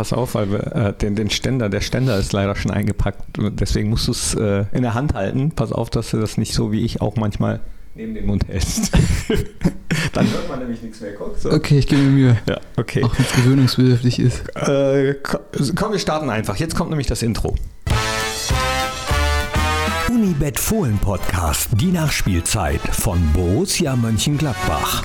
pass auf, weil wir äh, den, den Ständer, der Ständer ist leider schon eingepackt. Deswegen musst du es äh, in der Hand halten. Pass auf, dass du das nicht so wie ich auch manchmal neben den Mund hältst. Dann hört man nämlich nichts mehr. Guck, so. Okay, ich gebe mir Mühe. Ja, okay. Auch wenn es gewöhnungsbedürftig ist. Äh, komm, wir starten einfach. Jetzt kommt nämlich das Intro. Unibet Fohlen Podcast, die Nachspielzeit von Borussia Mönchengladbach.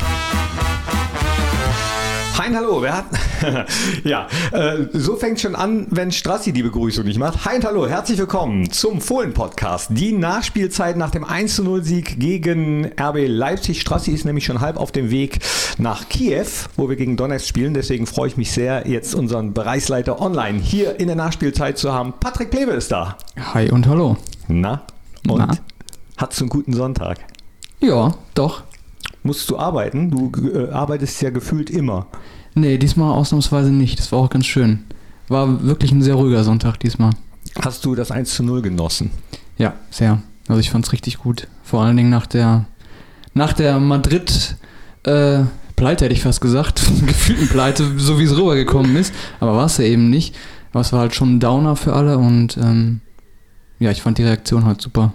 Hein, hallo, wer hat. ja, äh, so fängt schon an, wenn Strassi die Begrüßung nicht macht. Hein, hallo, herzlich willkommen zum Fohlen-Podcast. Die Nachspielzeit nach dem 1-0-Sieg gegen RB Leipzig. Strassi ist nämlich schon halb auf dem Weg nach Kiew, wo wir gegen Donetsk spielen. Deswegen freue ich mich sehr, jetzt unseren Bereichsleiter online hier in der Nachspielzeit zu haben. Patrick Plewe ist da. Hi und hallo. Na, und Na? hattest du einen guten Sonntag? Ja, doch. Musst du arbeiten? Du äh, arbeitest ja gefühlt immer. Nee, diesmal ausnahmsweise nicht. Das war auch ganz schön. War wirklich ein sehr ruhiger Sonntag diesmal. Hast du das 1 zu 0 genossen? Ja, sehr. Also ich fand's richtig gut. Vor allen Dingen nach der nach der Madrid äh, Pleite hätte ich fast gesagt. Gefühlten Pleite, so wie es rübergekommen ist. Aber war es ja eben nicht. Aber es war halt schon ein Downer für alle und ähm, ja, ich fand die Reaktion halt super.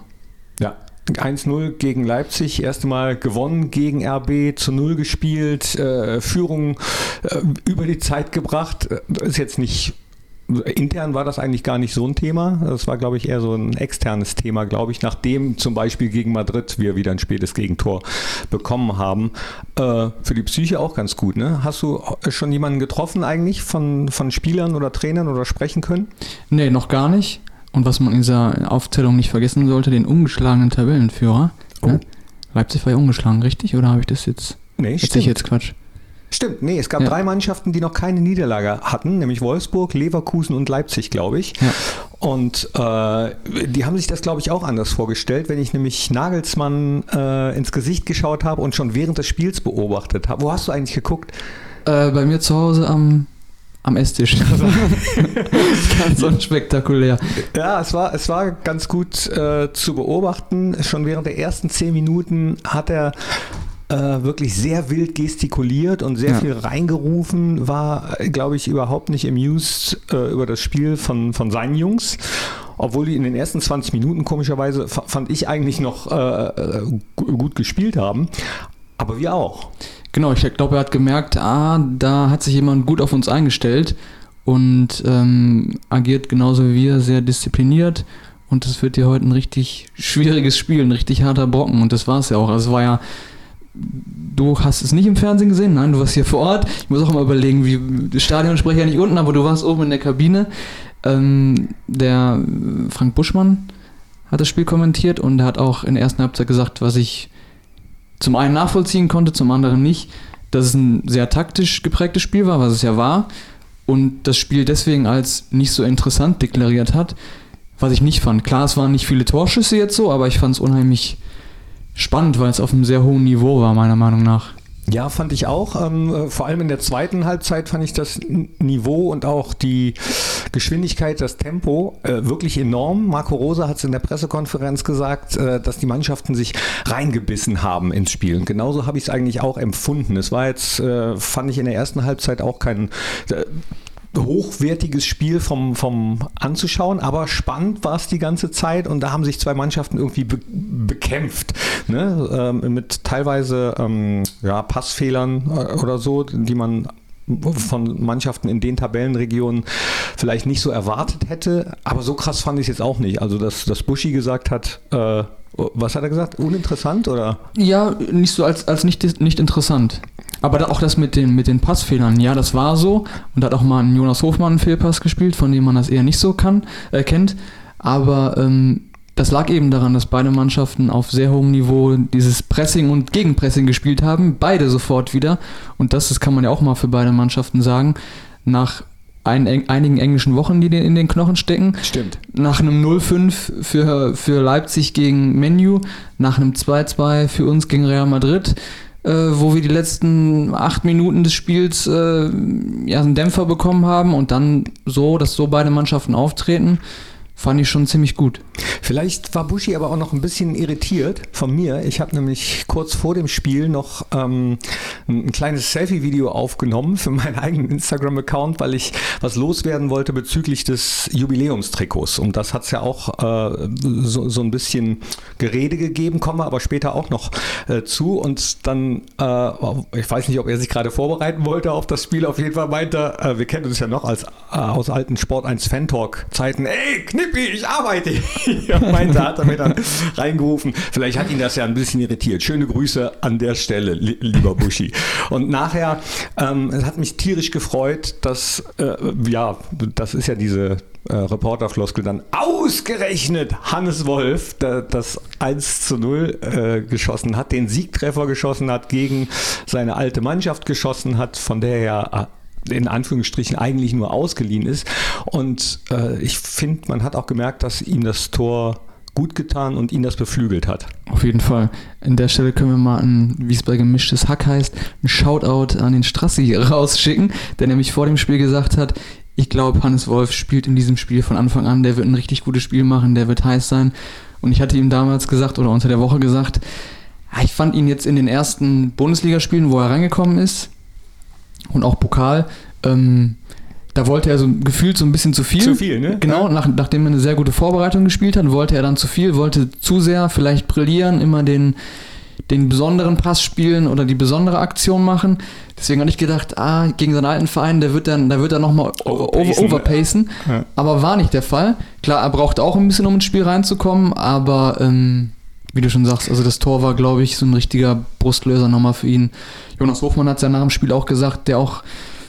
Ja. 1-0 gegen Leipzig, erste Mal gewonnen gegen RB, zu 0 gespielt, äh, Führung äh, über die Zeit gebracht. Äh, Ist jetzt nicht, intern war das eigentlich gar nicht so ein Thema. Das war, glaube ich, eher so ein externes Thema, glaube ich, nachdem zum Beispiel gegen Madrid wir wieder ein spätes Gegentor bekommen haben. Äh, für die Psyche auch ganz gut, ne? Hast du schon jemanden getroffen eigentlich von, von Spielern oder Trainern oder sprechen können? Nee, noch gar nicht. Und was man in dieser Aufzählung nicht vergessen sollte, den ungeschlagenen Tabellenführer. Oh. Ne? Leipzig war ja ungeschlagen, richtig? Oder habe ich das jetzt? Nee, Erzähl ich jetzt Quatsch? Stimmt, nee, es gab Ja. drei Mannschaften, die noch keine Niederlage hatten, nämlich Wolfsburg, Leverkusen und Leipzig, glaube ich. Ja. Und äh, die haben sich das, glaube ich, auch anders vorgestellt, wenn ich nämlich Nagelsmann äh, ins Gesicht geschaut habe und schon während des Spiels beobachtet habe. Wo hast du eigentlich geguckt? Äh, bei mir zu Hause am, am Esstisch. ganz unspektakulär. Ja, es war, es war ganz gut äh, zu beobachten. Schon während der ersten zehn Minuten hat er äh, wirklich sehr wild gestikuliert und sehr Ja. viel reingerufen, war, glaube ich, überhaupt nicht amused äh, über das Spiel von, von seinen Jungs. Obwohl die in den ersten 20 Minuten komischerweise, fa- fand ich eigentlich noch äh, äh, gu- gut gespielt haben. Aber wir auch. Genau, ich glaube, er hat gemerkt, ah, da hat sich jemand gut auf uns eingestellt und ähm, agiert genauso wie wir, sehr diszipliniert. Und das wird hier heute ein richtig schwieriges Spiel, ein richtig harter Brocken. Und das war es ja auch. Also es war ja, du hast es nicht im Fernsehen gesehen, nein, du warst hier vor Ort. Ich muss auch immer überlegen, wie, das Stadionsprecher ja nicht unten, aber du warst oben in der Kabine. Ähm, der Frank Buschmann hat das Spiel kommentiert und er hat auch in der ersten Halbzeit gesagt, was ich zum einen nachvollziehen konnte, zum anderen nicht, dass es ein sehr taktisch geprägtes Spiel war, was es ja war, und das Spiel deswegen als nicht so interessant deklariert hat, was ich nicht fand. Klar, es waren nicht viele Torschüsse jetzt so, aber ich fand es unheimlich spannend, weil es auf einem sehr hohen Niveau war, meiner Meinung nach. Ja, fand ich auch. Ähm, äh, vor allem in der zweiten Halbzeit fand ich das Niveau und auch die Geschwindigkeit, das Tempo äh, wirklich enorm. Marco Rosa hat es in der Pressekonferenz gesagt, äh, dass die Mannschaften sich reingebissen haben ins Spiel. Und genauso habe ich es eigentlich auch empfunden. Es war jetzt, äh, fand ich in der ersten Halbzeit auch kein äh, hochwertiges Spiel vom, vom anzuschauen, aber spannend war es die ganze Zeit und da haben sich zwei Mannschaften irgendwie be bekämpft. Ne? Ähm, mit teilweise ähm, ja, Passfehlern äh, oder so, die man von Mannschaften in den Tabellenregionen vielleicht nicht so erwartet hätte. Aber so krass fand ich es jetzt auch nicht. Also, dass, dass Buschi gesagt hat, äh, was hat er gesagt? Uninteressant oder? Ja, nicht so als, als nicht, nicht interessant. Aber da, auch das mit den, mit den Passfehlern, ja, das war so. Und da hat auch mal ein Jonas Hofmann einen Fehlpass gespielt, von dem man das eher nicht so kann, äh, kennt. Aber ähm, das lag eben daran, dass beide Mannschaften auf sehr hohem Niveau dieses Pressing und Gegenpressing gespielt haben. Beide sofort wieder. Und das, das kann man ja auch mal für beide Mannschaften sagen. Nach ein, einigen englischen Wochen, die in den Knochen stecken, Stimmt. nach einem 0-5 für, für Leipzig gegen Menu, nach einem 2-2 für uns gegen Real Madrid, äh, wo wir die letzten acht Minuten des Spiels äh, ja, einen Dämpfer bekommen haben und dann so, dass so beide Mannschaften auftreten. Fand ich schon ziemlich gut. Vielleicht war Bushi aber auch noch ein bisschen irritiert von mir. Ich habe nämlich kurz vor dem Spiel noch ähm, ein kleines Selfie-Video aufgenommen für meinen eigenen Instagram-Account, weil ich was loswerden wollte bezüglich des Jubiläumstrikots. Und das hat es ja auch äh, so, so ein bisschen Gerede gegeben, kommen wir aber später auch noch äh, zu. Und dann, äh, ich weiß nicht, ob er sich gerade vorbereiten wollte auf das Spiel. Auf jeden Fall meinte äh, wir kennen uns ja noch als äh, aus alten Sport 1 Fan-Talk-Zeiten, ey, Knippi, ich arbeite hier meinte, hat er mir dann reingerufen. Vielleicht hat ihn das ja ein bisschen irritiert. Schöne Grüße an der Stelle, li lieber Buschi. Und nachher, ähm, es hat mich tierisch gefreut, dass, äh, ja, das ist ja diese äh, Reporterfloskel dann ausgerechnet Hannes Wolf der, das 1 zu 0 äh, geschossen hat, den Siegtreffer geschossen hat, gegen seine alte Mannschaft geschossen hat, von der er äh, in Anführungsstrichen eigentlich nur ausgeliehen ist. Und äh, ich finde, man hat auch gemerkt, dass ihm das Tor gut getan und ihn das beflügelt hat. Auf jeden Fall. An der Stelle können wir mal ein, wie es bei gemischtes Hack heißt, ein Shoutout an den Strassi hier rausschicken, der nämlich vor dem Spiel gesagt hat, ich glaube, Hannes Wolf spielt in diesem Spiel von Anfang an, der wird ein richtig gutes Spiel machen, der wird heiß sein. Und ich hatte ihm damals gesagt oder unter der Woche gesagt, ich fand ihn jetzt in den ersten Bundesligaspielen, wo er reingekommen ist und auch Pokal, ähm, da wollte er so gefühlt so ein bisschen zu viel. Zu viel, ne? Genau, nach, nachdem er eine sehr gute Vorbereitung gespielt hat, wollte er dann zu viel, wollte zu sehr vielleicht brillieren, immer den, den besonderen Pass spielen oder die besondere Aktion machen. Deswegen hatte ich gedacht, ah, gegen seinen alten Verein, der wird dann, der wird dann nochmal overpacen. overpacen. Ja. Aber war nicht der Fall. Klar, er braucht auch ein bisschen, um ins Spiel reinzukommen, aber ähm, wie du schon sagst, also das Tor war, glaube ich, so ein richtiger Brustlöser nochmal für ihn. Jonas Hofmann hat es ja nach dem Spiel auch gesagt, der auch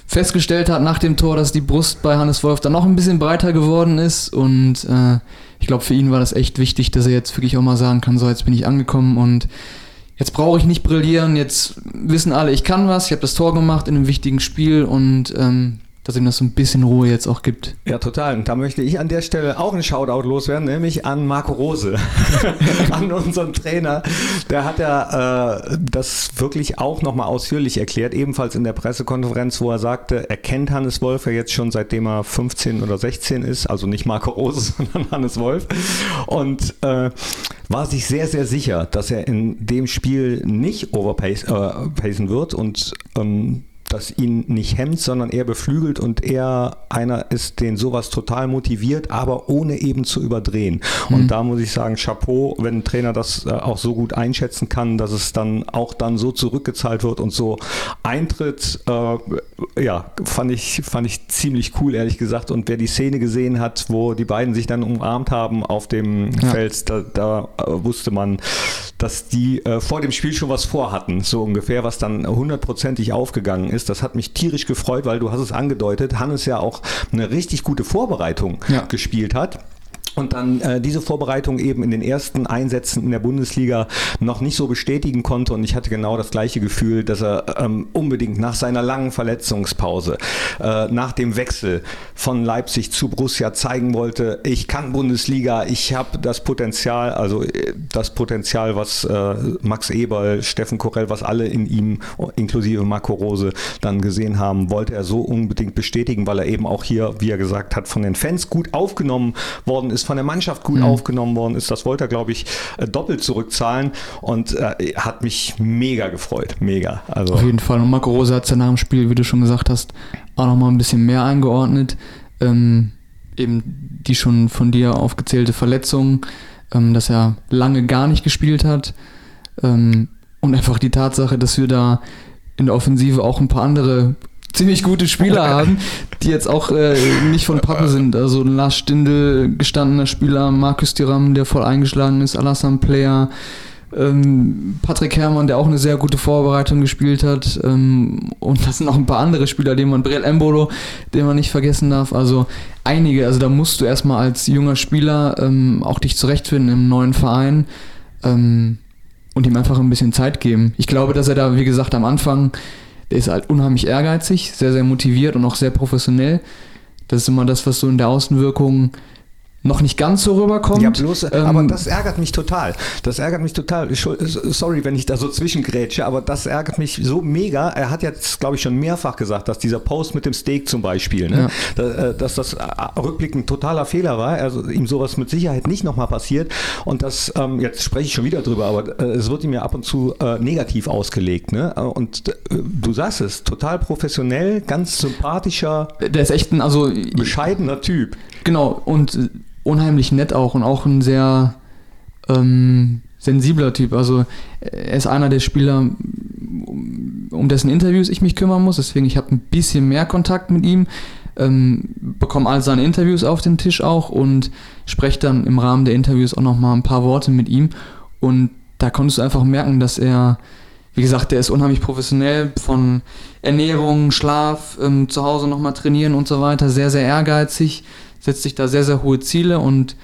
festgestellt hat nach dem Tor, dass die Brust bei Hannes Wolf dann noch ein bisschen breiter geworden ist. Und äh, ich glaube, für ihn war das echt wichtig, dass er jetzt wirklich auch mal sagen kann, so jetzt bin ich angekommen und jetzt brauche ich nicht brillieren, jetzt wissen alle, ich kann was, ich habe das Tor gemacht in einem wichtigen Spiel und ähm, dass ihm das so ein bisschen Ruhe jetzt auch gibt. Ja, total. Und da möchte ich an der Stelle auch einen Shoutout loswerden, nämlich an Marco Rose, an unseren Trainer. Der hat ja äh, das wirklich auch nochmal ausführlich erklärt, ebenfalls in der Pressekonferenz, wo er sagte, er kennt Hannes Wolf ja jetzt schon seitdem er 15 oder 16 ist, also nicht Marco Rose, sondern Hannes Wolf. Und äh, war sich sehr, sehr sicher, dass er in dem Spiel nicht overpacen äh, wird und ähm, das ihn nicht hemmt, sondern eher beflügelt und er einer ist, den sowas total motiviert, aber ohne eben zu überdrehen. Mhm. Und da muss ich sagen, Chapeau, wenn ein Trainer das äh, auch so gut einschätzen kann, dass es dann auch dann so zurückgezahlt wird und so eintritt, äh, ja, fand ich, fand ich ziemlich cool, ehrlich gesagt. Und wer die Szene gesehen hat, wo die beiden sich dann umarmt haben auf dem ja. Feld, da, da äh, wusste man, dass die äh, vor dem Spiel schon was vorhatten, so ungefähr, was dann hundertprozentig aufgegangen ist ist. Das hat mich tierisch gefreut, weil du hast es angedeutet, Hannes ja auch eine richtig gute Vorbereitung ja. gespielt hat und dann äh, diese Vorbereitung eben in den ersten Einsätzen in der Bundesliga noch nicht so bestätigen konnte. Und ich hatte genau das gleiche Gefühl, dass er ähm, unbedingt nach seiner langen Verletzungspause, äh, nach dem Wechsel von Leipzig zu Borussia zeigen wollte, ich kann Bundesliga, ich habe das Potenzial, also äh, das Potenzial, was äh, Max Eberl, Steffen Korell, was alle in ihm, inklusive Marco Rose, dann gesehen haben, wollte er so unbedingt bestätigen, weil er eben auch hier, wie er gesagt hat, von den Fans gut aufgenommen worden ist ist von der Mannschaft gut mhm. aufgenommen worden ist. Das wollte er, glaube ich, äh, doppelt zurückzahlen und äh, hat mich mega gefreut. Mega. Also. Auf jeden Fall. Und Marco Rose hat es ja nach dem Spiel, wie du schon gesagt hast, auch nochmal ein bisschen mehr eingeordnet. Ähm, eben die schon von dir aufgezählte Verletzung, ähm, dass er lange gar nicht gespielt hat. Ähm, und einfach die Tatsache, dass wir da in der Offensive auch ein paar andere ziemlich gute Spieler haben, die jetzt auch äh, nicht von Pappe sind. Also Lars Stindl, gestandener Spieler, Markus Thuram, der voll eingeschlagen ist, Alassane Player, ähm, Patrick Herrmann, der auch eine sehr gute Vorbereitung gespielt hat. Ähm, und das sind auch ein paar andere Spieler, den man, Brel Embolo, den man nicht vergessen darf. Also einige, also da musst du erstmal als junger Spieler ähm, auch dich zurechtfinden im neuen Verein ähm, und ihm einfach ein bisschen Zeit geben. Ich glaube, dass er da, wie gesagt, am Anfang der ist halt unheimlich ehrgeizig, sehr, sehr motiviert und auch sehr professionell. Das ist immer das, was so in der Außenwirkung noch nicht ganz so rüberkommt. Ja, bloß, Ähm, aber das ärgert mich total. Das ärgert mich total. Sorry, wenn ich da so zwischengrätsche, aber das ärgert mich so mega. Er hat jetzt, glaube ich, schon mehrfach gesagt, dass dieser Post mit dem Steak zum Beispiel, ne, da, äh, dass das äh, rückblickend totaler Fehler war. Also ihm sowas mit Sicherheit nicht nochmal passiert. Und das, ähm, jetzt spreche ich schon wieder drüber, aber äh, es wird ihm ja ab und zu äh, negativ ausgelegt. Ne? Und äh, du sagst es, total professionell, ganz sympathischer, der ist echt ein, also bescheidener Typ. Genau, und unheimlich nett auch und auch ein sehr ähm, sensibler Typ. Also er ist einer der Spieler, um, um dessen Interviews ich mich kümmern muss. Deswegen, ich habe ein bisschen mehr Kontakt mit ihm, ähm, bekomme all seine Interviews auf den Tisch auch und spreche dann im Rahmen der Interviews auch nochmal ein paar Worte mit ihm. Und da konntest du einfach merken, dass er, wie gesagt, der ist unheimlich professionell von Ernährung, Schlaf, ähm, zu Hause nochmal trainieren und so weiter, sehr, sehr ehrgeizig, setzt sich da sehr, sehr hohe Ziele und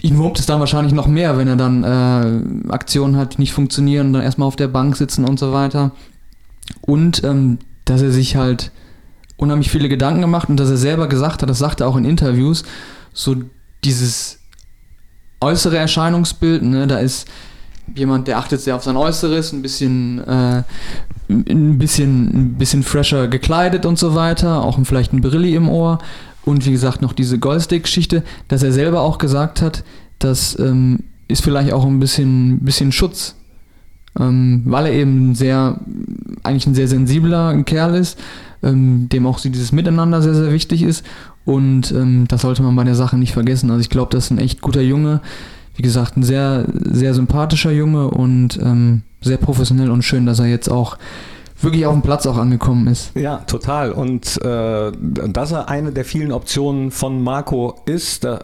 ihn wurmt es dann wahrscheinlich noch mehr, wenn er dann äh, Aktionen hat, die nicht funktionieren dann erstmal auf der Bank sitzen und so weiter. Und ähm, dass er sich halt unheimlich viele Gedanken gemacht und dass er selber gesagt hat, das sagt er auch in Interviews, so dieses äußere Erscheinungsbild, ne, da ist jemand, der achtet sehr auf sein Äußeres, ein bisschen, äh, ein bisschen, ein bisschen fresher gekleidet und so weiter, auch vielleicht ein Brilli im Ohr und wie gesagt noch diese Goldstick-Geschichte, dass er selber auch gesagt hat, das ähm, ist vielleicht auch ein bisschen, bisschen Schutz, ähm, weil er eben sehr, eigentlich ein sehr sensibler Kerl ist, ähm, dem auch dieses Miteinander sehr, sehr wichtig ist. Und ähm, das sollte man bei der Sache nicht vergessen. Also ich glaube, das ist ein echt guter Junge, wie gesagt, ein sehr, sehr sympathischer Junge und ähm, sehr professionell und schön, dass er jetzt auch wirklich auf dem Platz auch angekommen ist. Ja, total. Und äh, dass er eine der vielen Optionen von Marco ist, äh,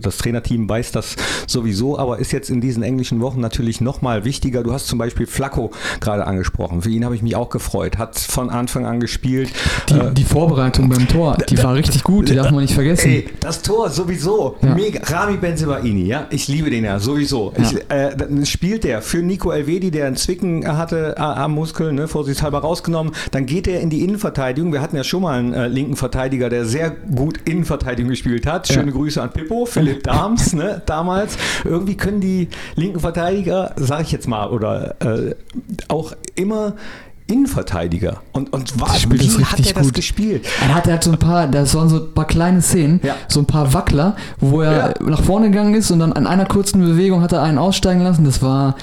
das Trainerteam weiß das sowieso, aber ist jetzt in diesen englischen Wochen natürlich nochmal wichtiger. Du hast zum Beispiel Flacco gerade angesprochen. Für ihn habe ich mich auch gefreut. Hat von Anfang an gespielt. Die, Äh, die Vorbereitung beim Tor, die war richtig gut, die darf man nicht vergessen. Ey, das Tor sowieso. Ja. Mega. Rami Benzebaini, ja. Ich liebe den ja, sowieso. Ja. Ich, äh, spielt der für Nico Elvedi, der einen Zwicken hatte äh, am Muskel, ne, vorsichtshalber rausgenommen. Dann geht er in die Innenverteidigung. Wir hatten ja schon mal einen äh, linken Verteidiger, der sehr gut Innenverteidigung gespielt hat. Schöne Ja. Grüße an Pippo, Philipp Dahms, ne, damals. Irgendwie können die linken Verteidiger, sag ich jetzt mal, oder äh, auch immer Innenverteidiger. Und, und war, wie das hat richtig er das gut. gespielt? Er hatte halt so ein paar, das waren so ein paar kleine Szenen, Ja. so ein paar Wackler, wo er nach vorne gegangen ist und dann an einer kurzen Bewegung hat er einen aussteigen lassen. Das war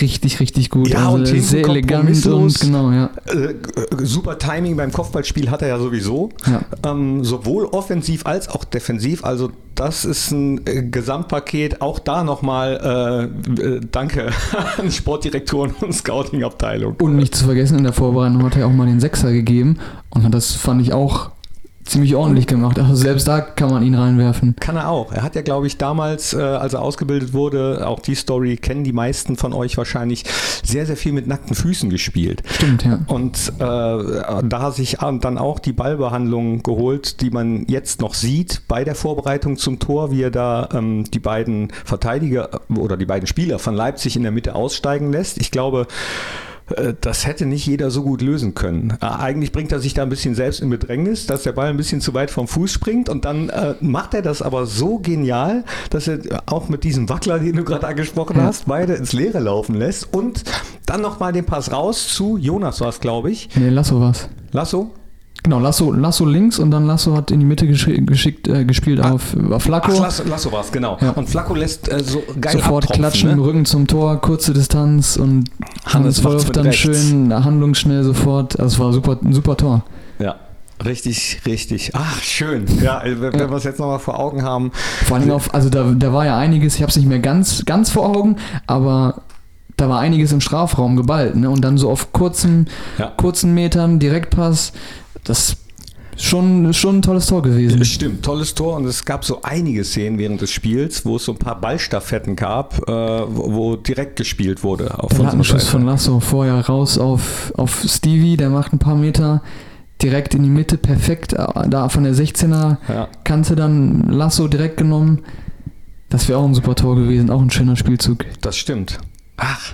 richtig, richtig gut. Ja, und hinten sehr elegant und genau, ja. Äh, super Timing beim Kopfballspiel hat er ja sowieso. Ja. Ähm, sowohl offensiv als auch defensiv. Also das ist ein äh, Gesamtpaket. Auch da nochmal äh, äh, danke an Sportdirektoren und Scouting-Abteilung. Und nicht zu vergessen, in der Vorbereitung hat er auch mal den Sechser gegeben und das fand ich auch ziemlich ordentlich gemacht. Also selbst da kann man ihn reinwerfen. Kann er auch. Er hat ja, glaube ich, damals, äh, als er ausgebildet wurde, auch die Story kennen die meisten von euch wahrscheinlich, sehr, sehr viel mit nackten Füßen gespielt. Stimmt, ja. Und äh, da sich dann auch die Ballbehandlung geholt, die man jetzt noch sieht bei der Vorbereitung zum Tor, wie er da ähm, die beiden Verteidiger oder die beiden Spieler von Leipzig in der Mitte aussteigen lässt. Ich glaube, das hätte nicht jeder so gut lösen können. Äh, Eigentlich bringt er sich da ein bisschen selbst in Bedrängnis, dass der Ball ein bisschen zu weit vom Fuß springt und dann äh, macht er das aber so genial, dass er auch mit diesem Wackler, den du gerade angesprochen Ja. hast, beide ins Leere laufen lässt und dann nochmal den Pass raus zu Jonas war es, glaube ich. Nee, Lasso war's. Lasso? Genau, Lasso, Lasso links und dann Lasso hat in die Mitte gesch geschickt, äh, gespielt auf, auf Flacco. Ach, Lasso, Lasso war es, genau. Ja. Und Flacco lässt äh, so geil Sofort abtropfen, klatschen im ne? Rücken zum Tor, kurze Distanz und Hannes Wolf dann rechts. schön handlungsschnell sofort. Also es war super, ein super Tor. Ja. Richtig, richtig. Ach, schön. Ja, äh, wenn, wenn Ja. wir es jetzt nochmal vor Augen haben. Vor allem auf, also da, da war ja einiges, ich habe es nicht mehr ganz, ganz vor Augen, aber da war einiges im Strafraum geballt. Ne? Und dann so auf kurzen, Ja. kurzen Metern, Direktpass, das ist schon, schon ein tolles Tor gewesen. Stimmt, tolles Tor und es gab so einige Szenen während des Spiels, wo es so ein paar Ballstaffetten gab, äh, wo, wo direkt gespielt wurde auf Der Lattenschuss von Lasso vorher raus auf, auf Stevie, der macht ein paar Meter direkt in die Mitte, perfekt, äh, da von der 16er Ja. Kante dann Lasso direkt genommen. Das wäre auch ein super Tor gewesen, auch ein schöner Spielzug. Das stimmt. Ach,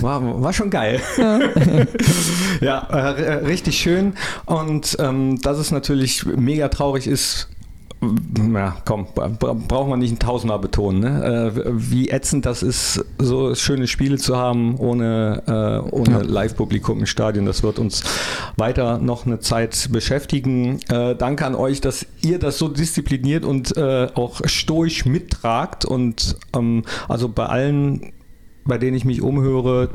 war, war schon geil. ja, äh, richtig schön. Und ähm, dass es natürlich mega traurig ist, ja, komm, braucht man nicht ein Tausender betonen, ne? Äh, wie ätzend das ist, so schöne Spiele zu haben ohne, äh, ohne ja. Live-Publikum im Stadion. Das wird uns weiter noch eine Zeit beschäftigen. Äh, danke an euch, dass ihr das so diszipliniert und äh, auch stoisch mittragt und ähm, also bei allen bei denen ich mich umhöre,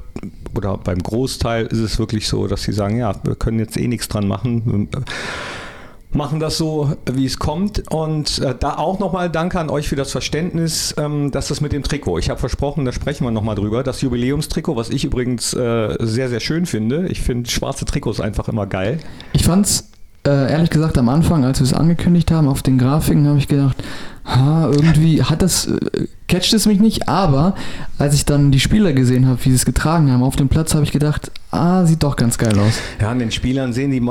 oder beim Großteil ist es wirklich so, dass sie sagen, ja, wir können jetzt eh nichts dran machen machen das so, wie es kommt. Und äh, da auch nochmal Danke an euch für das Verständnis, ähm, dass das mit dem Trikot. Ich habe versprochen, da sprechen wir nochmal drüber. Das Jubiläumstrikot, was ich übrigens äh, sehr, sehr schön finde. Ich finde schwarze Trikots einfach immer geil. Ich fand's äh, ehrlich gesagt am Anfang, als wir es angekündigt haben, auf den Grafiken, habe ich gedacht, ha, irgendwie hat das, äh, catcht es mich nicht, aber als ich dann die Spieler gesehen habe, wie sie es getragen haben auf dem Platz, habe ich gedacht, ah, sieht doch ganz geil aus. Ja, an den Spielern sehen die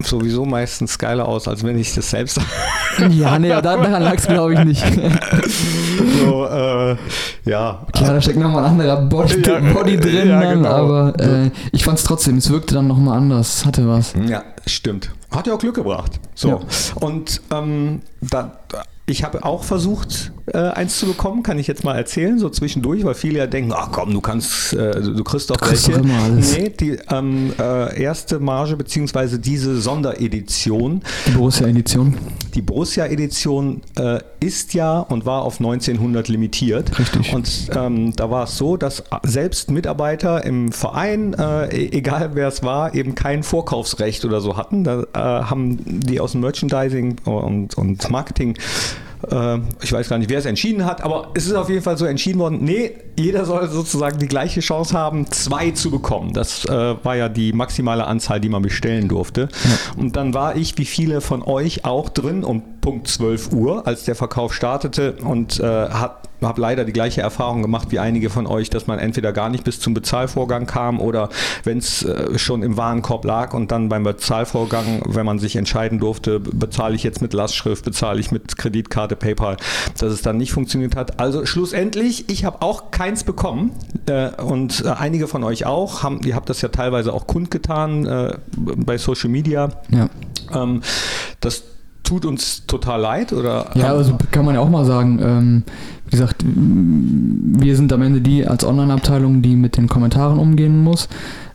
sowieso meistens geiler aus, als wenn ich das selbst. ja, nee, daran lag es, glaube ich, nicht. so, äh, ja. Klar, da steckt nochmal ein anderer Body, ja, Body drin, ja, genau. aber äh, ich fand es trotzdem, es wirkte dann nochmal anders, es hatte was. Ja, stimmt. Hat ja auch Glück gebracht. So. Ja. Und ähm, da, ich habe auch versucht, äh, eins zu bekommen, kann ich jetzt mal erzählen, so zwischendurch, weil viele ja denken, ach komm, du kannst, äh, du kriegst doch welche. Doch immer alles. Nee, die ähm, äh, erste Marge beziehungsweise diese Sonderedition. Die Borussia-Edition. Die Borussia-Edition äh, ist ja und war auf 1900 limitiert. Richtig. Und ähm, da war es so, dass selbst Mitarbeiter im Verein, äh, e-, egal wer es war, eben kein Vorkaufsrecht oder so hatten. Da äh, haben die aus dem Merchandising und, und Marketing ich weiß gar nicht, wer es entschieden hat, aber es ist auf jeden Fall so entschieden worden, nee, jeder soll sozusagen die gleiche Chance haben, zwei zu bekommen. Das äh, war ja die maximale Anzahl, die man bestellen durfte. Ja. Und dann war ich, wie viele von euch, auch drin um Punkt 12 Uhr, als der Verkauf startete und äh, hat habe leider die gleiche Erfahrung gemacht wie einige von euch, dass man entweder gar nicht bis zum Bezahlvorgang kam oder wenn es äh, schon im Warenkorb lag und dann beim Bezahlvorgang, wenn man sich entscheiden durfte, bezahle ich jetzt mit Lastschrift, bezahle ich mit Kreditkarte, PayPal, dass es dann nicht funktioniert hat. Also schlussendlich, ich habe auch keins bekommen äh, und äh, einige von euch auch. Haben, ihr habt das ja teilweise auch kundgetan bei Social Media. Ja. Ähm, das tut uns total leid oder? Ja, also kann man ja auch mal sagen. Ähm, wie gesagt, wir sind am Ende die als Online-Abteilung, die mit den Kommentaren umgehen muss.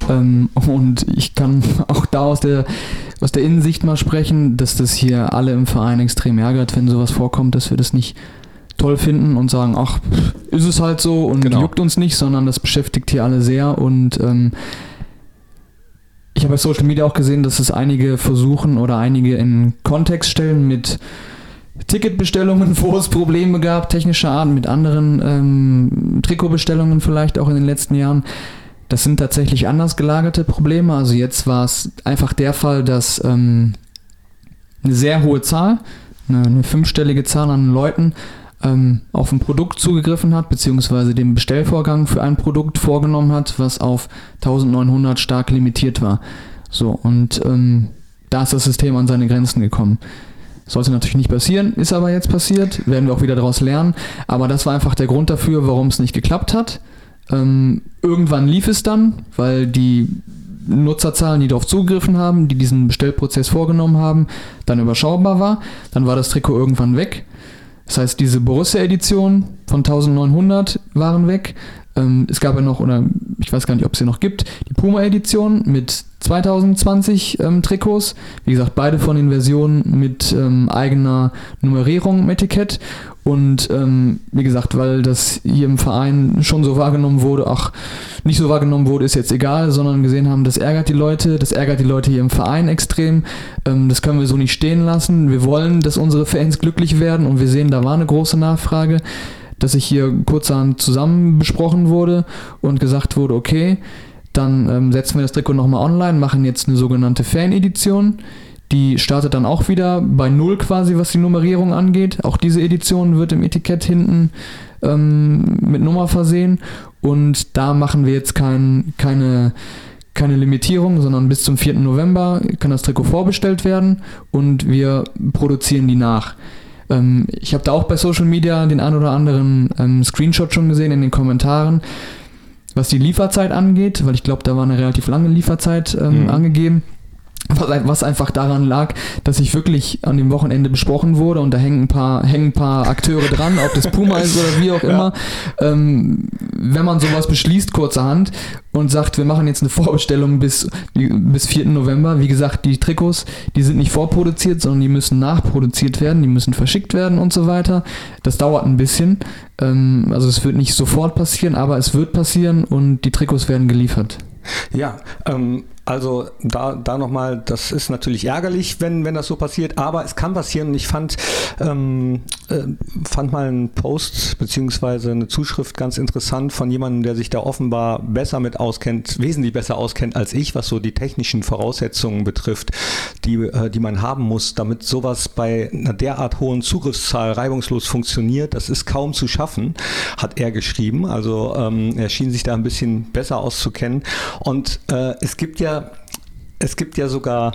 Ähm, und ich kann auch da aus der, aus der Innensicht mal sprechen, dass das hier alle im Verein extrem ärgert, wenn sowas vorkommt, dass wir das nicht toll finden und sagen, ach, ist es halt so und genau. juckt uns nicht, sondern das beschäftigt hier alle sehr und ähm, ich habe bei Social Media auch gesehen, dass es einige versuchen oder einige in Kontext stellen mit Ticketbestellungen, wo es Probleme gab, technischer Art, mit anderen ähm, Trikotbestellungen vielleicht auch in den letzten Jahren. Das sind tatsächlich anders gelagerte Probleme. Also jetzt war es einfach der Fall, dass ähm, eine sehr hohe Zahl, eine, eine fünfstellige Zahl an Leuten ähm, auf ein Produkt zugegriffen hat, beziehungsweise den Bestellvorgang für ein Produkt vorgenommen hat, was auf 1900 stark limitiert war. So, und ähm, da ist das System an seine Grenzen gekommen. Sollte natürlich nicht passieren, ist aber jetzt passiert, werden wir auch wieder daraus lernen. Aber das war einfach der Grund dafür, warum es nicht geklappt hat. Ähm, irgendwann lief es dann, weil die Nutzerzahlen, die darauf zugegriffen haben, die diesen Bestellprozess vorgenommen haben, dann überschaubar war. Dann war das Trikot irgendwann weg. Das heißt, diese Borussia-Edition von 1900 waren weg. Ähm, es gab ja noch, oder ich weiß gar nicht, ob es sie noch gibt, die Puma-Edition mit 2020 ähm, Trikots. Wie gesagt, beide von den Versionen mit ähm, eigener Nummerierung im Etikett. Und ähm, wie gesagt, weil das hier im Verein schon so wahrgenommen wurde, ach, nicht so wahrgenommen wurde, ist jetzt egal, sondern gesehen haben, das ärgert die Leute, das ärgert die Leute hier im Verein extrem. Ähm, das können wir so nicht stehen lassen. Wir wollen, dass unsere Fans glücklich werden und wir sehen, da war eine große Nachfrage dass sich hier kurzerhand zusammen besprochen wurde und gesagt wurde, okay, dann ähm, setzen wir das Trikot nochmal online, machen jetzt eine sogenannte Fan-Edition. Die startet dann auch wieder bei Null quasi, was die Nummerierung angeht. Auch diese Edition wird im Etikett hinten ähm, mit Nummer versehen. Und da machen wir jetzt kein, keine, keine Limitierung, sondern bis zum 4. November kann das Trikot vorbestellt werden und wir produzieren die nach. Ähm, ich habe da auch bei Social Media den ein oder anderen ähm, Screenshot schon gesehen in den Kommentaren, was die Lieferzeit angeht, weil ich glaube, da war eine relativ lange Lieferzeit ähm, mhm. angegeben. Was, einfach daran lag, dass ich wirklich an dem Wochenende besprochen wurde und da hängen ein paar, hängen ein paar Akteure dran, ob das Puma ist oder wie auch immer. Ähm, wenn man sowas beschließt, kurzerhand, und sagt, wir machen jetzt eine Vorbestellung bis, bis 4. November, wie gesagt, die Trikots, die sind nicht vorproduziert, sondern die müssen nachproduziert werden, die müssen verschickt werden und so weiter. Das dauert ein bisschen. Ähm, also es wird nicht sofort passieren, aber es wird passieren und die Trikots werden geliefert. Ja, ähm, also da, da nochmal, das ist natürlich ärgerlich, wenn, wenn das so passiert, aber es kann passieren und ich fand, ähm, äh, fand mal einen Post beziehungsweise eine Zuschrift ganz interessant von jemandem, der sich da offenbar besser mit auskennt, wesentlich besser auskennt als ich, was so die technischen Voraussetzungen betrifft, die, äh, die man haben muss, damit sowas bei einer derart hohen Zugriffszahl reibungslos funktioniert. Das ist kaum zu schaffen, hat er geschrieben. Also ähm, er schien sich da ein bisschen besser auszukennen. Und äh, es gibt ja es gibt ja sogar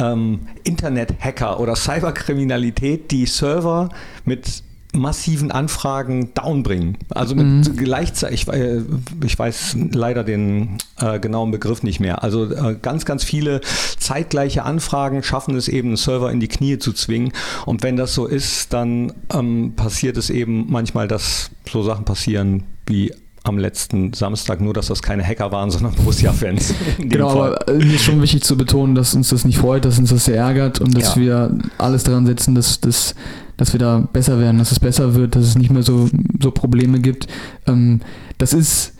ähm, Internet-Hacker oder Cyberkriminalität, die Server mit massiven Anfragen downbringen. Also mit mhm. gleichzeitig, ich, äh, ich, weiß leider den äh, genauen Begriff nicht mehr. Also äh, ganz, ganz viele zeitgleiche Anfragen schaffen es eben, einen Server in die Knie zu zwingen. Und wenn das so ist, dann ähm, passiert es eben manchmal, dass so Sachen passieren wie am letzten Samstag, nur dass das keine Hacker waren, sondern Borussia-Fans. Genau, Fall. aber mir ist schon wichtig zu betonen, dass uns das nicht freut, dass uns das sehr ärgert und dass ja. wir alles daran setzen, dass, dass, dass wir da besser werden, dass es besser wird, dass es nicht mehr so, so Probleme gibt. Ähm, das ist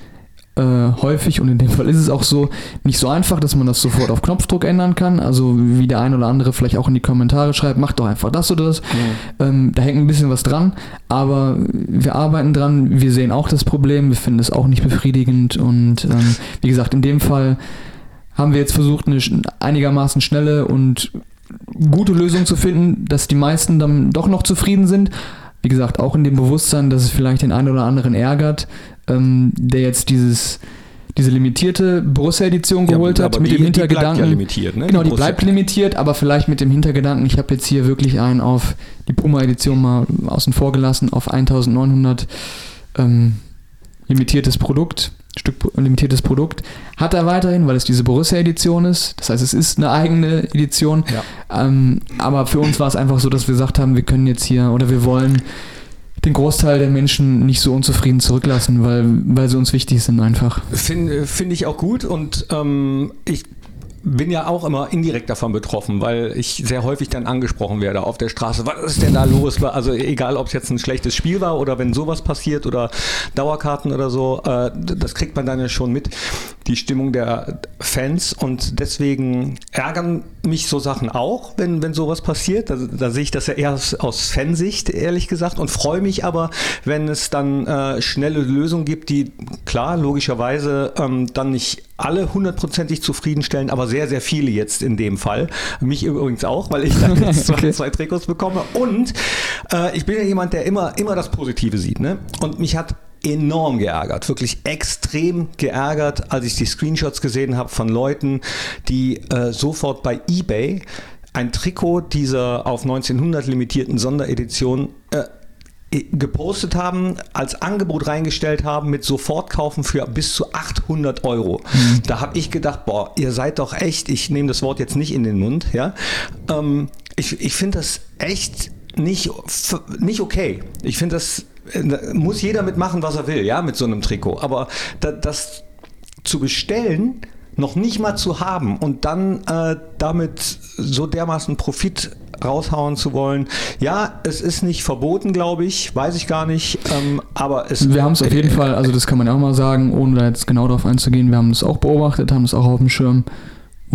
äh, häufig und in dem Fall ist es auch so nicht so einfach, dass man das sofort auf Knopfdruck ändern kann. Also wie der ein oder andere vielleicht auch in die Kommentare schreibt, mach doch einfach das oder das. Mhm. Ähm, da hängt ein bisschen was dran, aber wir arbeiten dran. Wir sehen auch das Problem, wir finden es auch nicht befriedigend und ähm, wie gesagt, in dem Fall haben wir jetzt versucht, eine einigermaßen schnelle und gute Lösung zu finden, dass die meisten dann doch noch zufrieden sind. Wie gesagt, auch in dem Bewusstsein, dass es vielleicht den einen oder anderen ärgert, ähm, der jetzt dieses diese limitierte Borussia-Edition geholt ja, hat, mit die, dem Hintergedanken. Die bleibt ja limitiert, ne? Genau, die, die bleibt limitiert, aber vielleicht mit dem Hintergedanken, ich habe jetzt hier wirklich einen auf die Puma-Edition mal außen vor gelassen, auf 1900 ähm, limitiertes Produkt, Stück limitiertes Produkt. Hat er weiterhin, weil es diese Borussia-Edition ist. Das heißt, es ist eine eigene Edition. Ja. Ähm, aber für uns war es einfach so, dass wir gesagt haben, wir können jetzt hier oder wir wollen den Großteil der Menschen nicht so unzufrieden zurücklassen, weil, weil sie uns wichtig sind einfach. Finde find ich auch gut und ähm, ich bin ja auch immer indirekt davon betroffen, weil ich sehr häufig dann angesprochen werde auf der Straße. Was ist denn da los? Also egal, ob es jetzt ein schlechtes Spiel war oder wenn sowas passiert oder Dauerkarten oder so, äh, das kriegt man dann ja schon mit, die Stimmung der Fans und deswegen ärgern mich so Sachen auch, wenn, wenn sowas passiert. Da, da sehe ich das ja eher aus, aus Fansicht, ehrlich gesagt, und freue mich aber, wenn es dann äh, schnelle Lösungen gibt, die klar, logischerweise ähm, dann nicht alle hundertprozentig zufriedenstellen, aber sehr, sehr viele jetzt in dem Fall. Mich übrigens auch, weil ich dann jetzt okay. zwei, Trikots bekomme. Und äh, ich bin ja jemand, der immer, immer das Positive sieht. Ne? Und mich hat enorm geärgert, wirklich extrem geärgert, als ich die Screenshots gesehen habe von Leuten, die äh, sofort bei eBay ein Trikot dieser auf 1900 limitierten Sonderedition äh, gepostet haben, als Angebot reingestellt haben mit Sofortkaufen für bis zu 800 Euro. Mhm. Da habe ich gedacht, boah, ihr seid doch echt, ich nehme das Wort jetzt nicht in den Mund, ja. Ähm, ich ich finde das echt nicht, nicht okay. Ich finde das, muss jeder mitmachen, was er will, ja, mit so einem Trikot. Aber da, das zu bestellen, noch nicht mal zu haben und dann äh, damit so dermaßen Profit raushauen zu wollen. Ja, es ist nicht verboten, glaube ich, weiß ich gar nicht, ähm, aber es... Wir haben es auf jeden Fall, also das kann man ja auch mal sagen, ohne da jetzt genau darauf einzugehen, wir haben es auch beobachtet, haben es auch auf dem Schirm.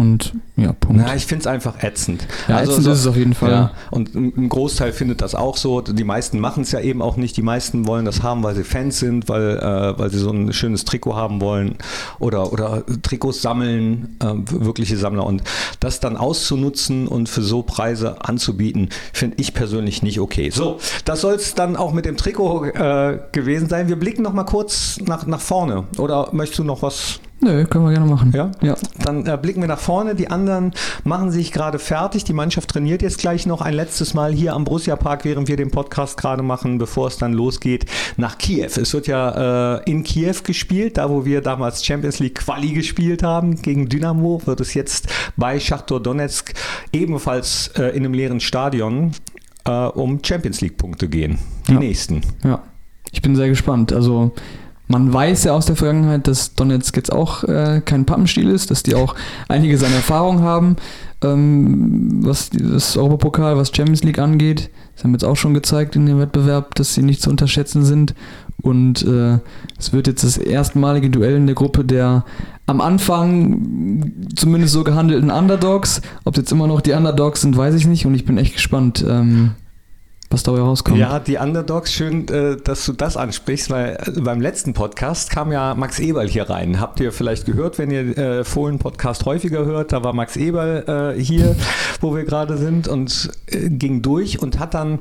Und ja, Punkt. Na, ich finde es einfach ätzend. Ja, also, ätzend so, ist es auf jeden Fall. Ja, und ein Großteil findet das auch so. Die meisten machen es ja eben auch nicht. Die meisten wollen das haben, weil sie Fans sind, weil, äh, weil sie so ein schönes Trikot haben wollen oder, oder Trikots sammeln, äh, wirkliche Sammler. Und das dann auszunutzen und für so Preise anzubieten, finde ich persönlich nicht okay. So, das soll es dann auch mit dem Trikot äh, gewesen sein. Wir blicken noch mal kurz nach, nach vorne. Oder möchtest du noch was Nö, können wir gerne machen. Ja? Ja. Dann äh, blicken wir nach vorne. Die anderen machen sich gerade fertig. Die Mannschaft trainiert jetzt gleich noch ein letztes Mal hier am Borussia Park, während wir den Podcast gerade machen, bevor es dann losgeht nach Kiew. Es wird ja äh, in Kiew gespielt, da wo wir damals Champions League Quali gespielt haben gegen Dynamo, wird es jetzt bei Schachtor Donetsk ebenfalls äh, in einem leeren Stadion äh, um Champions League Punkte gehen. Die Ja. nächsten. Ja, ich bin sehr gespannt. Also man weiß ja aus der Vergangenheit, dass Donetsk jetzt auch äh, kein Pappenstiel ist, dass die auch einiges an Erfahrung haben, ähm, was das Europapokal, was Champions League angeht. Das haben jetzt auch schon gezeigt in dem Wettbewerb, dass sie nicht zu unterschätzen sind. Und äh, es wird jetzt das erstmalige Duell in der Gruppe der am Anfang zumindest so gehandelten Underdogs. Ob es jetzt immer noch die Underdogs sind, weiß ich nicht. Und ich bin echt gespannt, ähm, was dabei rauskommt. Ja, die Underdogs, schön, äh, dass du das ansprichst, weil äh, beim letzten Podcast kam ja Max Eberl hier rein. Habt ihr vielleicht gehört, wenn ihr äh, Fohlen-Podcast häufiger hört, da war Max Eberl äh, hier, wo wir gerade sind und ging durch und hat dann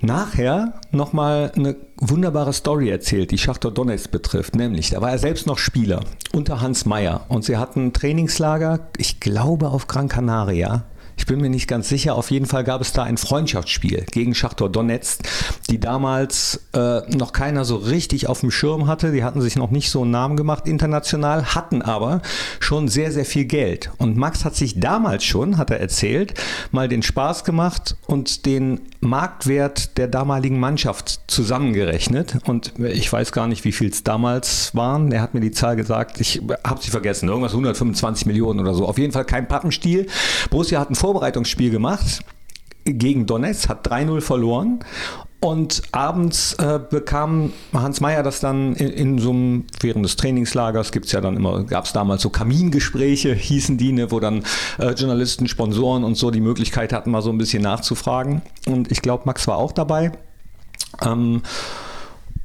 nachher nochmal eine wunderbare Story erzählt, die Schachter Donetsk betrifft. Nämlich, da war er selbst noch Spieler unter Hans Meyer und sie hatten ein Trainingslager, ich glaube auf Gran Canaria. Ich bin mir nicht ganz sicher. Auf jeden Fall gab es da ein Freundschaftsspiel gegen Schachtor Donetsk, die damals äh, noch keiner so richtig auf dem Schirm hatte. Die hatten sich noch nicht so einen Namen gemacht international, hatten aber schon sehr, sehr viel Geld. Und Max hat sich damals schon, hat er erzählt, mal den Spaß gemacht und den Marktwert der damaligen Mannschaft zusammengerechnet. Und ich weiß gar nicht, wie viel es damals waren. Er hat mir die Zahl gesagt. Ich habe sie vergessen. Irgendwas 125 Millionen oder so. Auf jeden Fall kein Pappenstiel. Borussia hat ein Vorbereitungsspiel gemacht gegen Donetsk, hat 3-0 verloren. Und abends äh, bekam Hans Meyer das dann in, in so einem, während des Trainingslagers gibt es ja dann immer, gab es damals so Kamingespräche, hießen die, ne, wo dann äh, Journalisten, Sponsoren und so die Möglichkeit hatten, mal so ein bisschen nachzufragen. Und ich glaube, Max war auch dabei. Ähm,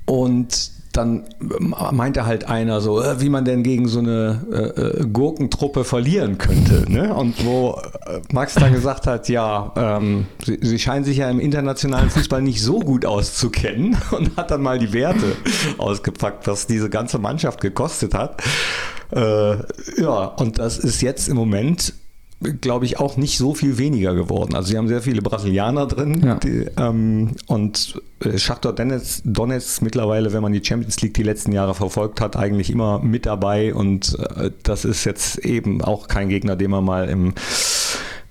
und dann meinte halt einer so, äh, wie man denn gegen so eine äh, äh, Gurkentruppe verlieren könnte. Ne? Und wo äh, Max dann gesagt hat, ja, ähm, sie, sie scheinen sich ja im internationalen Fußball nicht so gut auszukennen und hat dann mal die Werte ausgepackt, was diese ganze Mannschaft gekostet hat. Äh, ja, und das ist jetzt im Moment glaube ich, auch nicht so viel weniger geworden. Also sie haben sehr viele Brasilianer drin Ja. die, ähm, und äh, Schachtor Donetsk, Donetsk mittlerweile, wenn man die Champions League die letzten Jahre verfolgt hat, eigentlich immer mit dabei und äh, das ist jetzt eben auch kein Gegner, den man mal im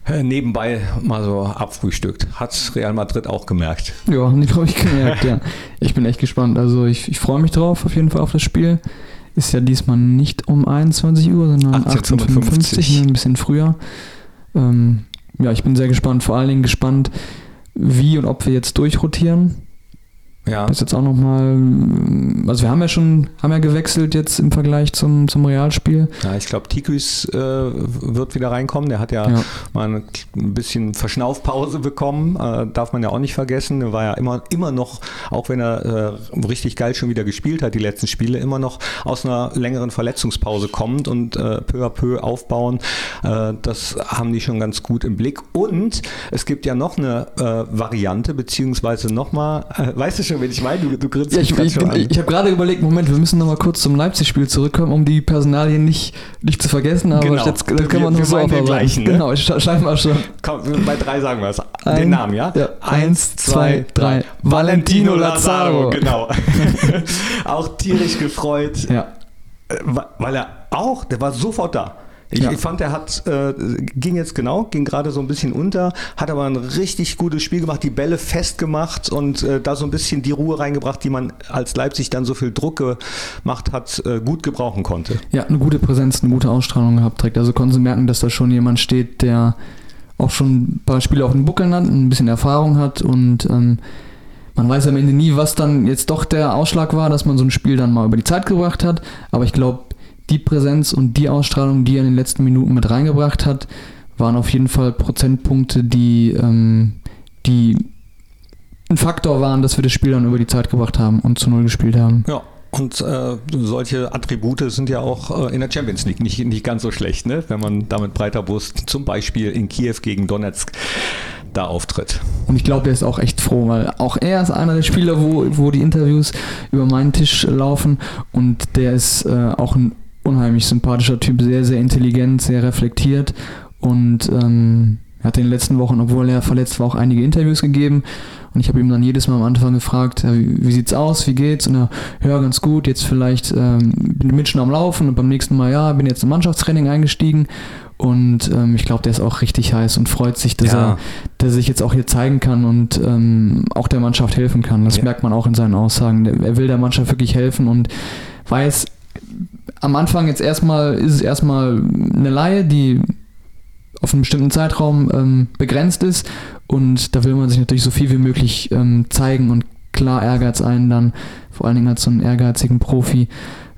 äh, nebenbei mal so abfrühstückt. Hat Real Madrid auch gemerkt. Ja, haben die, glaube ich, gemerkt, ja. Ich bin echt gespannt. Also ich, ich freue mich drauf, auf jeden Fall auf das Spiel. Ist ja diesmal nicht um 21 Uhr, sondern 18.55 18.55 Uhr, ein bisschen früher. Ähm, ja, ich bin sehr gespannt. Vor allen Dingen gespannt, wie und ob wir jetzt durchrotieren. Ja. Das ist jetzt auch nochmal, also wir haben ja schon, haben ja gewechselt jetzt im Vergleich zum, zum Realspiel. Ja, ich glaube, Tiküs äh, wird wieder reinkommen. Der hat ja, Ja. mal ein bisschen Verschnaufpause bekommen. Äh, darf man ja auch nicht vergessen. Der war ja immer, immer noch, auch wenn er äh, richtig geil schon wieder gespielt hat, die letzten Spiele, immer noch aus einer längeren Verletzungspause kommt und äh, peu à peu aufbauen. Äh, das haben die schon ganz gut im Blick. Und es gibt ja noch eine äh, Variante, beziehungsweise nochmal, weißt du schon, wen ich meine? Du, du grinst Ja, ich, ich, schon ich, ich habe gerade überlegt, Moment, wir müssen nochmal kurz zum Leipzig-Spiel zurückkommen, um die Personalien nicht, nicht zu vergessen, aber Genau. jetzt, das Wir- wir nur so aufarbeiten. gleichen, ne? Genau, sche- scheinbar schon. Komm, bei drei sagen wir es. Ein- Den Namen, ja? ja. Eins, zwei, drei. Valentino Lazaro. genau. auch tierisch gefreut, Ja, äh, weil er auch, der war sofort da. Ich, Ja. ich fand, er hat, äh, ging jetzt genau, ging gerade so ein bisschen unter, hat aber ein richtig gutes Spiel gemacht, die Bälle festgemacht und äh, da so ein bisschen die Ruhe reingebracht, die man als Leipzig dann so viel Druck gemacht hat, äh, gut gebrauchen konnte. ja, eine gute Präsenz, eine gute Ausstrahlung gehabt direkt. Also konnten sie merken, dass da schon jemand steht, der auch schon ein paar Spiele auf den Buckeln hat, ein bisschen Erfahrung hat und ähm, man weiß am Ende nie, was dann jetzt doch der Ausschlag war, dass man so ein Spiel dann mal über die Zeit gebracht hat. Aber ich glaube, die Präsenz und die Ausstrahlung, die er in den letzten Minuten mit reingebracht hat, waren auf jeden Fall Prozentpunkte, die, ähm, die ein Faktor waren, dass wir das Spiel dann über die Zeit gebracht haben und zu Null gespielt haben. Ja. Und äh, solche Attribute sind ja auch äh, in der Champions League nicht, nicht ganz so schlecht, ne? wenn man da mit breiter Brust zum Beispiel in Kiew gegen Donetsk da auftritt. Und ich glaube, er ist auch echt froh, weil auch er ist einer der Spieler, wo, wo die Interviews über meinen Tisch laufen und der ist äh, auch ein unheimlich sympathischer Typ, sehr, sehr intelligent, sehr reflektiert und ähm, er hat in den letzten Wochen, obwohl er verletzt war, auch einige Interviews gegeben. Und ich habe ihm dann jedes Mal am Anfang gefragt, wie, wie sieht's aus, wie geht's? Und er, ja, ganz gut, jetzt vielleicht ähm, bin ich schon am Laufen und beim nächsten Mal, ja, bin jetzt im Mannschaftstraining eingestiegen. Und ähm, ich glaube, der ist auch richtig heiß und freut sich, dass, Ja. er, dass er sich jetzt auch hier zeigen kann und ähm, auch der Mannschaft helfen kann. Das Ja. merkt man auch in seinen Aussagen. Er will der Mannschaft wirklich helfen und weiß, am Anfang jetzt erstmal ist es erstmal eine Laie, die auf einen bestimmten Zeitraum ähm, begrenzt ist und da will man sich natürlich so viel wie möglich ähm, zeigen und klar es einen dann, vor allen Dingen als so einen ehrgeizigen Profi,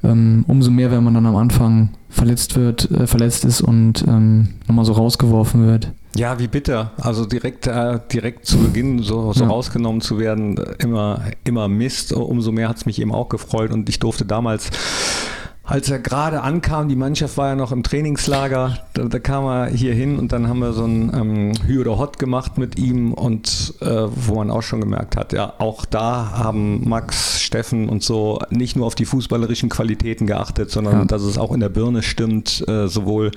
ähm, umso mehr, wenn man dann am Anfang verletzt wird, äh, verletzt ist und ähm, nochmal so rausgeworfen wird. Ja, wie bitter. Also direkt, äh, direkt zu Beginn so, so Ja. rausgenommen zu werden, immer, immer Mist. Umso mehr hat es mich eben auch gefreut und ich durfte damals, als er gerade ankam, die Mannschaft war ja noch im Trainingslager, da, da kam er hier hin und dann haben wir so ein ähm, Hü oder Hot gemacht mit ihm und äh, wo man auch schon gemerkt hat, ja, auch da haben Max, Steffen und so nicht nur auf die fußballerischen Qualitäten geachtet, sondern Ja. dass es auch in der Birne stimmt, äh, sowohl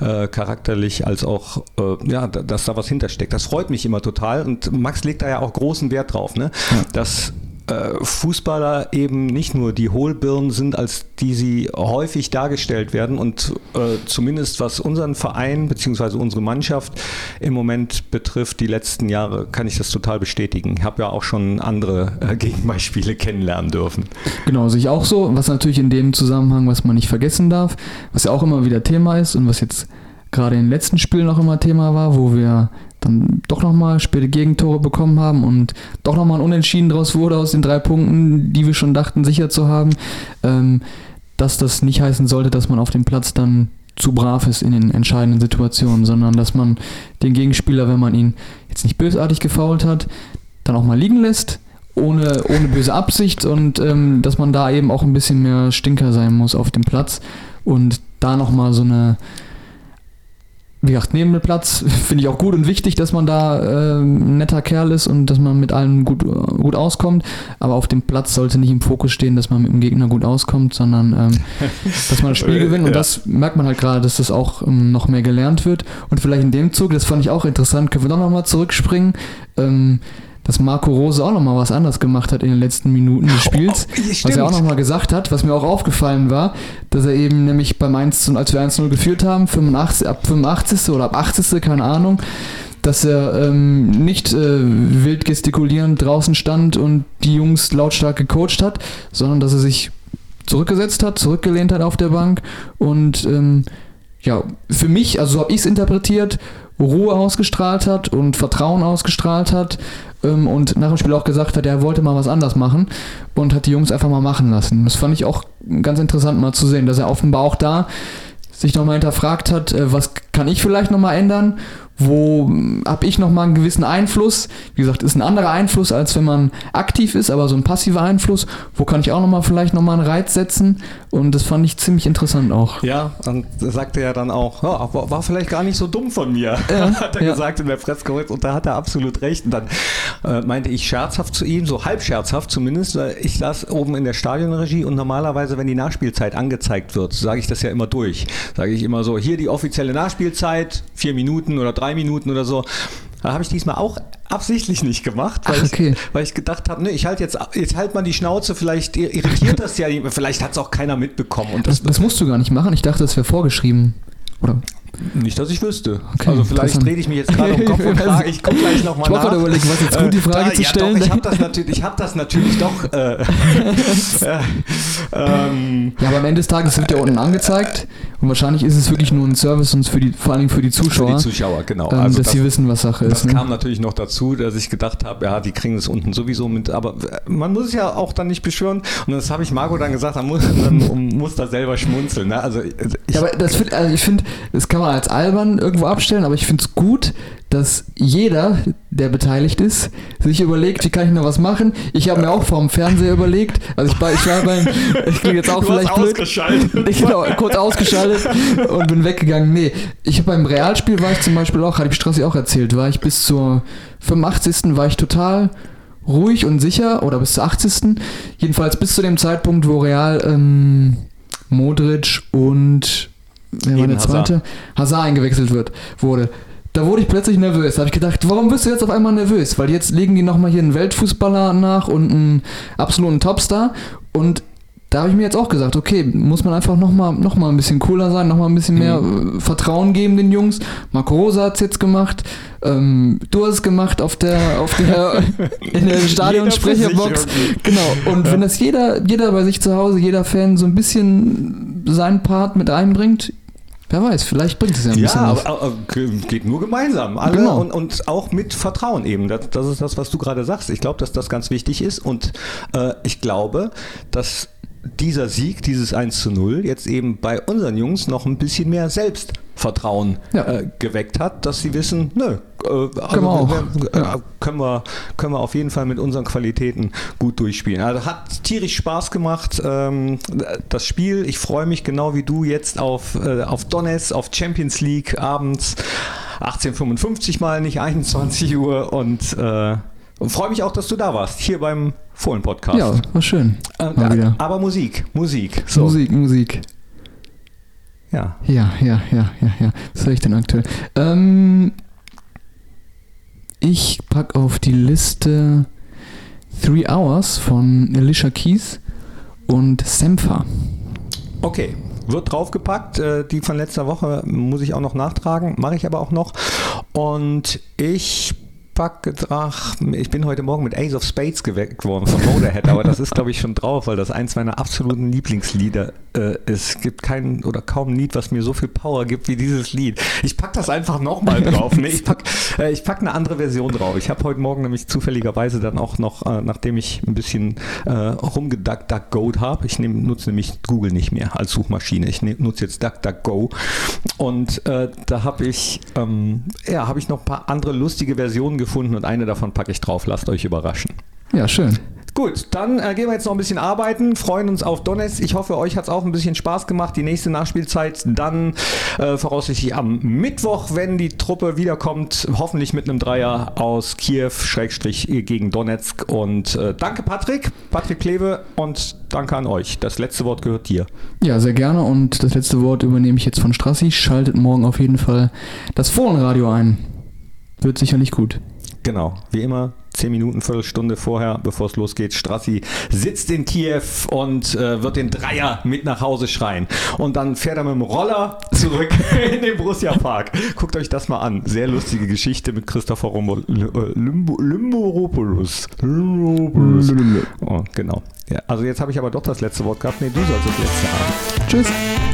äh, charakterlich als auch, äh, ja, da- dass da was hintersteckt. Das freut mich immer total und Max legt da ja auch großen Wert drauf, ne? dass äh, Fußballer eben nicht nur die Hohlbirnen sind, als die sie häufig dargestellt werden und äh, zumindest was unseren Verein bzw. unsere Mannschaft im Moment betrifft, die letzten Jahre, kann ich das total bestätigen. Ich habe ja auch schon andere äh, Gegenbeispiele kennenlernen dürfen. Genau, sehe ich auch so. Was natürlich in dem Zusammenhang, was man nicht vergessen darf, was ja auch immer wieder Thema ist und was jetzt gerade in den letzten Spielen noch immer Thema war, wo wir dann doch nochmal späte Gegentore bekommen haben und doch nochmal ein Unentschieden draus wurde aus den drei Punkten, die wir schon dachten sicher zu haben, ähm, dass das nicht heißen sollte, dass man auf dem Platz dann zu brav ist in den entscheidenden Situationen, sondern dass man den Gegenspieler, wenn man ihn jetzt nicht bösartig gefault hat, dann auch mal liegen lässt, ohne, ohne böse Absicht und ähm, dass man da eben auch ein bisschen mehr Stinker sein muss auf dem Platz und da nochmal so eine, wie gesagt, neben dem Platz finde ich auch gut und wichtig, dass man da ähm, ein netter Kerl ist und dass man mit allen gut, äh, gut auskommt, aber auf dem Platz sollte nicht im Fokus stehen, dass man mit dem Gegner gut auskommt, sondern ähm, dass man das Spiel gewinnt. Und Ja. das merkt man halt gerade, dass das auch ähm, noch mehr gelernt wird. Und vielleicht in dem Zug, das fand ich auch interessant, können wir doch nochmal zurückspringen, ähm, dass Marco Rose auch nochmal was anders gemacht hat in den letzten Minuten des Spiels. Oh, was stimmt. er auch nochmal gesagt hat, was mir auch aufgefallen war, dass er eben nämlich beim 1, zu- als wir 1-0 geführt haben, 85, ab 85. oder ab 80. keine Ahnung, dass er ähm, nicht äh, wild gestikulierend draußen stand und die Jungs lautstark gecoacht hat, sondern dass er sich zurückgesetzt hat, zurückgelehnt hat auf der Bank und ähm, ja, für mich, also so habe ich es interpretiert, Ruhe ausgestrahlt hat und Vertrauen ausgestrahlt hat ähm, und nach dem Spiel auch gesagt hat, er wollte mal was anders machen und hat die Jungs einfach mal machen lassen. Das fand ich auch ganz interessant mal zu sehen, dass er offenbar auch da sich nochmal hinterfragt hat, äh, was kann ich vielleicht nochmal ändern, wo habe ich nochmal einen gewissen Einfluss. Wie gesagt, ist ein anderer Einfluss, als wenn man aktiv ist, aber so ein passiver Einfluss, wo kann ich auch nochmal vielleicht nochmal einen Reiz setzen und das fand ich ziemlich interessant auch. Ja, und da sagte er dann auch, ja, war, war vielleicht gar nicht so dumm von mir, hat er ja. gesagt in der Pressekonferenz und da hat er absolut recht. Und dann äh, meinte ich scherzhaft zu ihm, so halb scherzhaft zumindest, weil ich saß oben in der Stadionregie und normalerweise, wenn die Nachspielzeit angezeigt wird, sage ich das ja immer durch. Sage ich immer so, hier die offizielle Nachspielzeit, vier Minuten oder drei Minuten oder so. Da habe ich diesmal auch absichtlich nicht gemacht, weil, Ach, okay. ich, weil ich gedacht habe, ne, ich halte jetzt, jetzt halt mal die Schnauze, vielleicht irritiert das ja, jemand, vielleicht hat es auch keiner mitbekommen. Und Das, das musst du gar nicht machen. Ich dachte, das wäre vorgeschrieben. Oder? Nicht, dass ich wüsste. Okay, also vielleicht drehe ich mich jetzt gerade um Kopf und Ich Frage. Ich gucke gleich nochmal Ich nach. gerade überlegen, was jetzt gut, die Frage da, zu ja, stellen. Doch, ich habe das, natürlich- ich hab das natürlich doch. Äh, äh, ähm, Ja, aber am Ende des Tages wird ja unten angezeigt und wahrscheinlich ist es wirklich nur ein Service und für die, vor Dingen für die für Zuschauer, die Zuschauer, genau. ähm, Also dass das, sie wissen, was Sache das ist. Ne? kam natürlich noch dazu, dass ich gedacht habe, ja, die kriegen es unten sowieso mit. Aber äh, man muss es ja auch dann nicht beschwören. Und das habe ich Marco dann gesagt, dann muss, dann muss da selber schmunzeln. Ne? Also ich, Ja, aber das also ich finde, das kann man als albern irgendwo abstellen, aber ich finde es gut, dass jeder, der beteiligt ist, sich überlegt, wie kann ich noch was machen. Ich habe mir auch vor dem Fernseher überlegt, also ich war, ich war beim, ich klinge jetzt auch Du vielleicht blöd. ausgeschaltet. Ich genau, kurz ausgeschaltet und bin weggegangen. Nee, ich habe beim Realspiel war ich zum Beispiel auch, hatte ich Strassi auch erzählt, war ich bis zur 85. war ich total ruhig und sicher oder bis zur 80. Jedenfalls bis zu dem Zeitpunkt, wo Real ähm, Modric und wer war der zweite? Hazard eingewechselt wird, wurde. Da wurde ich plötzlich nervös. Da habe ich gedacht, warum bist du jetzt auf einmal nervös? Weil jetzt legen die nochmal hier einen Weltfußballer nach und einen absoluten Topstar. Und da habe ich mir jetzt auch gesagt, okay, muss man einfach nochmal noch mal ein bisschen cooler sein, nochmal ein bisschen mehr äh, Vertrauen geben den Jungs. Marco Rosa hat es jetzt gemacht, ähm, du hast es gemacht auf der, auf der in der Stadionsprecherbox. Genau. Und wenn das jeder, jeder bei sich zu Hause, jeder Fan so ein bisschen seinen Part mit einbringt, wer weiß, vielleicht bringt es ja ein Ja, bisschen was. aber, aber geht nur gemeinsam. Alle Genau. und, und auch mit Vertrauen eben. Das, das ist das, was du gerade sagst. Ich glaube, dass das ganz wichtig ist. Und äh, ich glaube, dass dieser Sieg, dieses 1 zu 0, jetzt eben bei unseren Jungs noch ein bisschen mehr Selbstvertrauen Ja. äh, geweckt hat, dass sie wissen, nö, äh, also Können wir auch. wir- äh, können, wir, können wir auf jeden Fall mit unseren Qualitäten gut durchspielen. Also hat tierisch Spaß gemacht, ähm, das Spiel. Ich freue mich genau wie du jetzt auf, äh, auf Donetsk, auf Champions League abends 18.55 mal, nicht 21 Uhr und äh, und freue mich auch, dass du da warst, hier beim Fohlen-Podcast. Ja, war schön. Äh, Mal wieder. aber Musik, Musik. So, Musik, Musik. Ja. Ja, ja, ja, ja, ja. Was höre ich denn aktuell? Ähm, ich pack auf die Liste Three Hours von Alicia Keys und Sempha. Okay, wird draufgepackt. Äh, Die von letzter Woche muss ich auch noch nachtragen, mache ich aber auch noch. Und ich ach, ich bin heute Morgen mit Ace of Spades geweckt worden von Motorhead, aber das ist, glaube ich, schon drauf, weil das eins meiner absoluten Lieblingslieder äh, ist. Es gibt kein oder kaum ein Lied, was mir so viel Power gibt wie dieses Lied. Ich packe das einfach nochmal drauf. Nee, ich packe äh, ich pack eine andere Version drauf. Ich habe heute Morgen nämlich zufälligerweise dann auch noch, äh, nachdem ich ein bisschen äh, rumgeduckduckgoed habe, ich nehm, nutze nämlich Google nicht mehr als Suchmaschine. Ich nehm, nutze jetzt DuckDuckGo und äh, da habe ich, ähm, ja, habe ich noch ein paar andere lustige Versionen gefunden und eine davon packe ich drauf. Lasst euch überraschen. Ja, schön. Gut, dann äh, gehen wir jetzt noch ein bisschen arbeiten, freuen uns auf Donetsk. Ich hoffe, euch hat es auch ein bisschen Spaß gemacht. Die nächste Nachspielzeit dann äh, voraussichtlich am Mittwoch, wenn die Truppe wiederkommt, hoffentlich mit einem Dreier aus Kiew, Schrägstrich gegen Donetsk. Und äh, danke Patrick, Patrick Klewe und danke an euch. Das letzte Wort gehört dir. Ja, sehr gerne. Und das letzte Wort übernehme ich jetzt von Strassi. Schaltet morgen auf jeden Fall das Fohlenradio ein. Wird sicherlich gut. Genau, wie immer, zehn Minuten, Viertelstunde vorher, bevor es losgeht. Strassi sitzt in Kiew und äh, wird den Dreier mit nach Hause schreien. Und dann fährt er mit dem Roller zurück in den Borussia Park. Guckt euch das mal an. Sehr lustige Geschichte mit Christopher Rombo, äh, Limbo, Limboropoulos. Limboropoulos. Oh, genau. Ja, also jetzt habe ich aber doch das letzte Wort gehabt. Nee, du sollst das letzte haben. Tschüss.